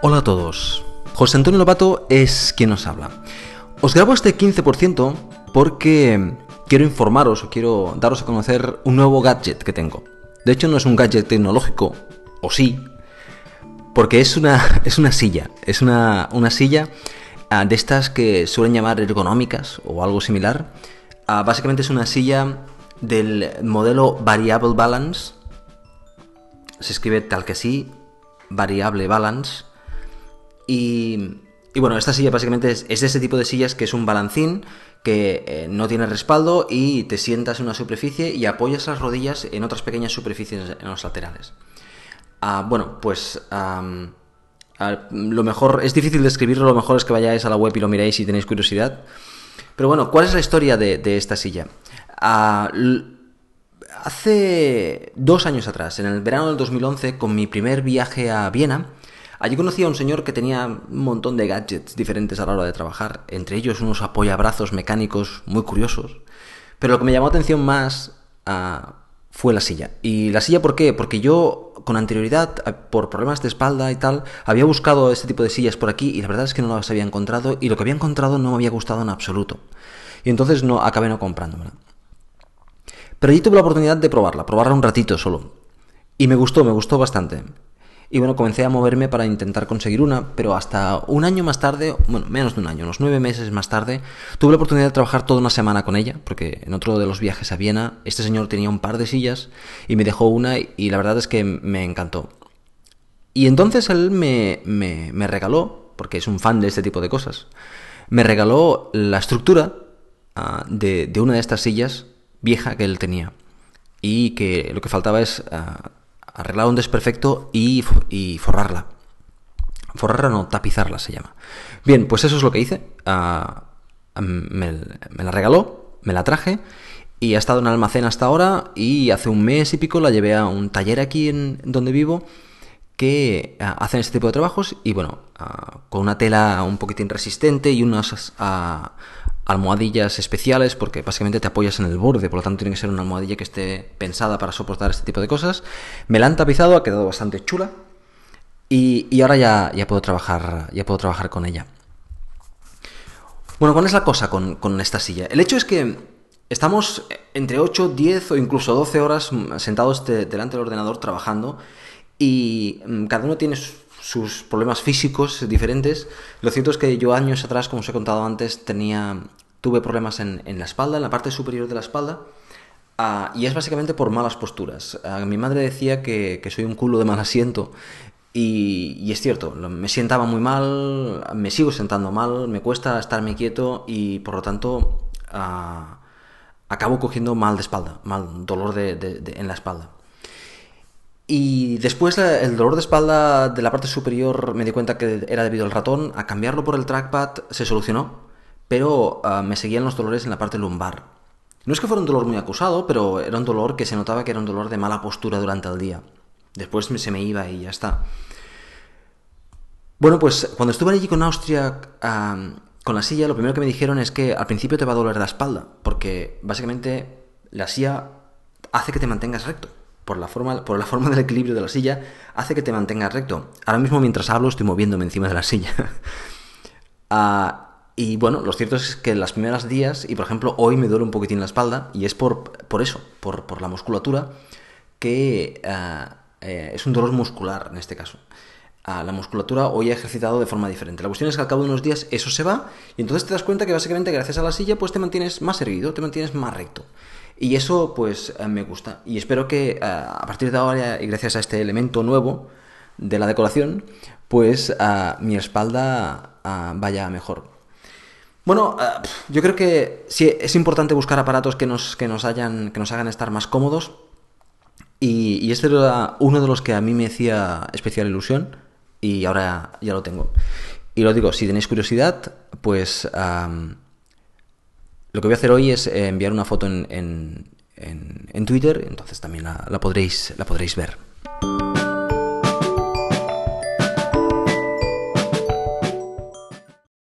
Hola a todos. José Antonio Lobato es quien nos habla. Os grabo este 15% porque quiero informaros o quiero daros a conocer un nuevo gadget que tengo. De hecho, no es un gadget tecnológico, o sí, porque es una, es una silla. Es una, una silla ah, de estas que suelen llamar ergonómicas o algo similar. Ah, básicamente es una silla del modelo Variable Balance. Se escribe tal que sí, Variable Balance. Y, bueno, esta silla básicamente es, de ese tipo de sillas que es un balancín que eh, no tiene respaldo y te sientas en una superficie y apoyas las rodillas en otras pequeñas superficies en los laterales. Ah, bueno, pues lo mejor, es difícil describirlo, lo mejor es que vayáis a la web y lo miréis si tenéis curiosidad. Pero bueno, ¿cuál es la historia de, esta silla? Ah, hace dos años atrás, en el verano del 2011, con mi primer viaje a Viena, Allí conocí a un señor que tenía un montón de gadgets diferentes a la hora de trabajar, entre ellos unos apoyabrazos mecánicos muy curiosos. Pero lo que me llamó atención más ah, fue la silla. ¿Y la silla por qué? Porque yo con anterioridad, eh, por problemas de espalda y tal, había buscado este tipo de sillas por aquí y la verdad es que no las había encontrado y lo que había encontrado no me había gustado en absoluto. Y entonces no acabé no comprándomela. Pero allí tuve la oportunidad de probarla, probarla un ratito solo. Y me gustó, me gustó bastante. Y bueno, comencé a moverme para intentar conseguir una, pero hasta un año más tarde, bueno, menos de un año, unos nueve meses más tarde, tuve la oportunidad de trabajar toda una semana con ella, porque en otro de los viajes a Viena, este señor tenía un par de sillas y me dejó una y la verdad es que me encantó. Y entonces él me, me, regaló, porque es un fan de este tipo de cosas, me regaló la estructura ah, de, de, una de estas sillas vieja que él tenía. Y que lo que faltaba es ah, arreglar un desperfecto y, forrarla. Forrarla no, tapizarla se llama. Bien, pues eso es lo que hice. Ah, me, la regaló, me la traje y ha estado en almacén hasta ahora y hace un mes y pico la llevé a un taller aquí en donde vivo que ah, hacen este tipo de trabajos y bueno, ah, con una tela un poquitín resistente y unas almohadillas especiales porque básicamente te apoyas en el borde, por lo tanto tiene que ser una almohadilla que esté pensada para soportar este tipo de cosas. Me la han tapizado, ha quedado bastante chula y, ahora ya, ya, puedo trabajar, ya puedo trabajar con ella. Bueno, ¿cuál es la cosa con, esta silla? El hecho es que estamos entre 8, 10 o incluso 12 horas sentados delante del ordenador trabajando y mm, cada uno tiene sus problemas físicos diferentes. Lo cierto es que yo años atrás, como os he contado antes, tenía, tuve problemas en, la espalda, en la parte superior de la espalda, ah, y es básicamente por malas posturas. Ah, mi madre decía que, soy un culo de mal asiento, y, es cierto, me sientaba muy mal, me sigo sentando mal, me cuesta estarme quieto y por lo tanto ah, acabo cogiendo mal de espalda, mal dolor en la espalda. Y después el dolor de espalda de la parte superior me di cuenta que era debido al ratón. A cambiarlo por el trackpad se solucionó, pero ah, me seguían los dolores en la parte lumbar. No es que fuera un dolor muy acusado, pero era un dolor que se notaba que era un dolor de mala postura durante el día. Después se me iba y ya está. Bueno, pues cuando estuve allí con Austria, con la silla, lo primero que me dijeron es que al principio te va a doler la espalda, porque básicamente la silla hace que te mantengas recto por la forma, por la forma del equilibrio de la silla, hace que te mantengas recto. Ahora mismo mientras hablo estoy moviéndome encima de la silla. Ah, y bueno, lo cierto es que en las primeras días, y por ejemplo hoy me duele un poquitín la espalda, y es por, por eso, por, por, la musculatura, que ah, eh, es un dolor muscular en este caso. Ah, la musculatura hoy ha ejercitado de forma diferente. La cuestión es que al cabo de unos días eso se va, y entonces te das cuenta que básicamente gracias a la silla pues te mantienes más erguido, te mantienes más recto. Y eso pues eh, me gusta. Y espero que eh, a partir de ahora y gracias a este elemento nuevo de la decoración, pues eh, mi espalda vaya mejor. Bueno, yo creo que sí es importante buscar aparatos que nos, que nos, hayan, que nos hagan estar más cómodos. Y, este era uno de los que a mí me hacía especial ilusión y ahora ya lo tengo. Y lo digo, si tenéis curiosidad, pues lo que voy a hacer hoy es eh, enviar una foto en, en, Twitter, entonces también la, podréis, la podréis ver.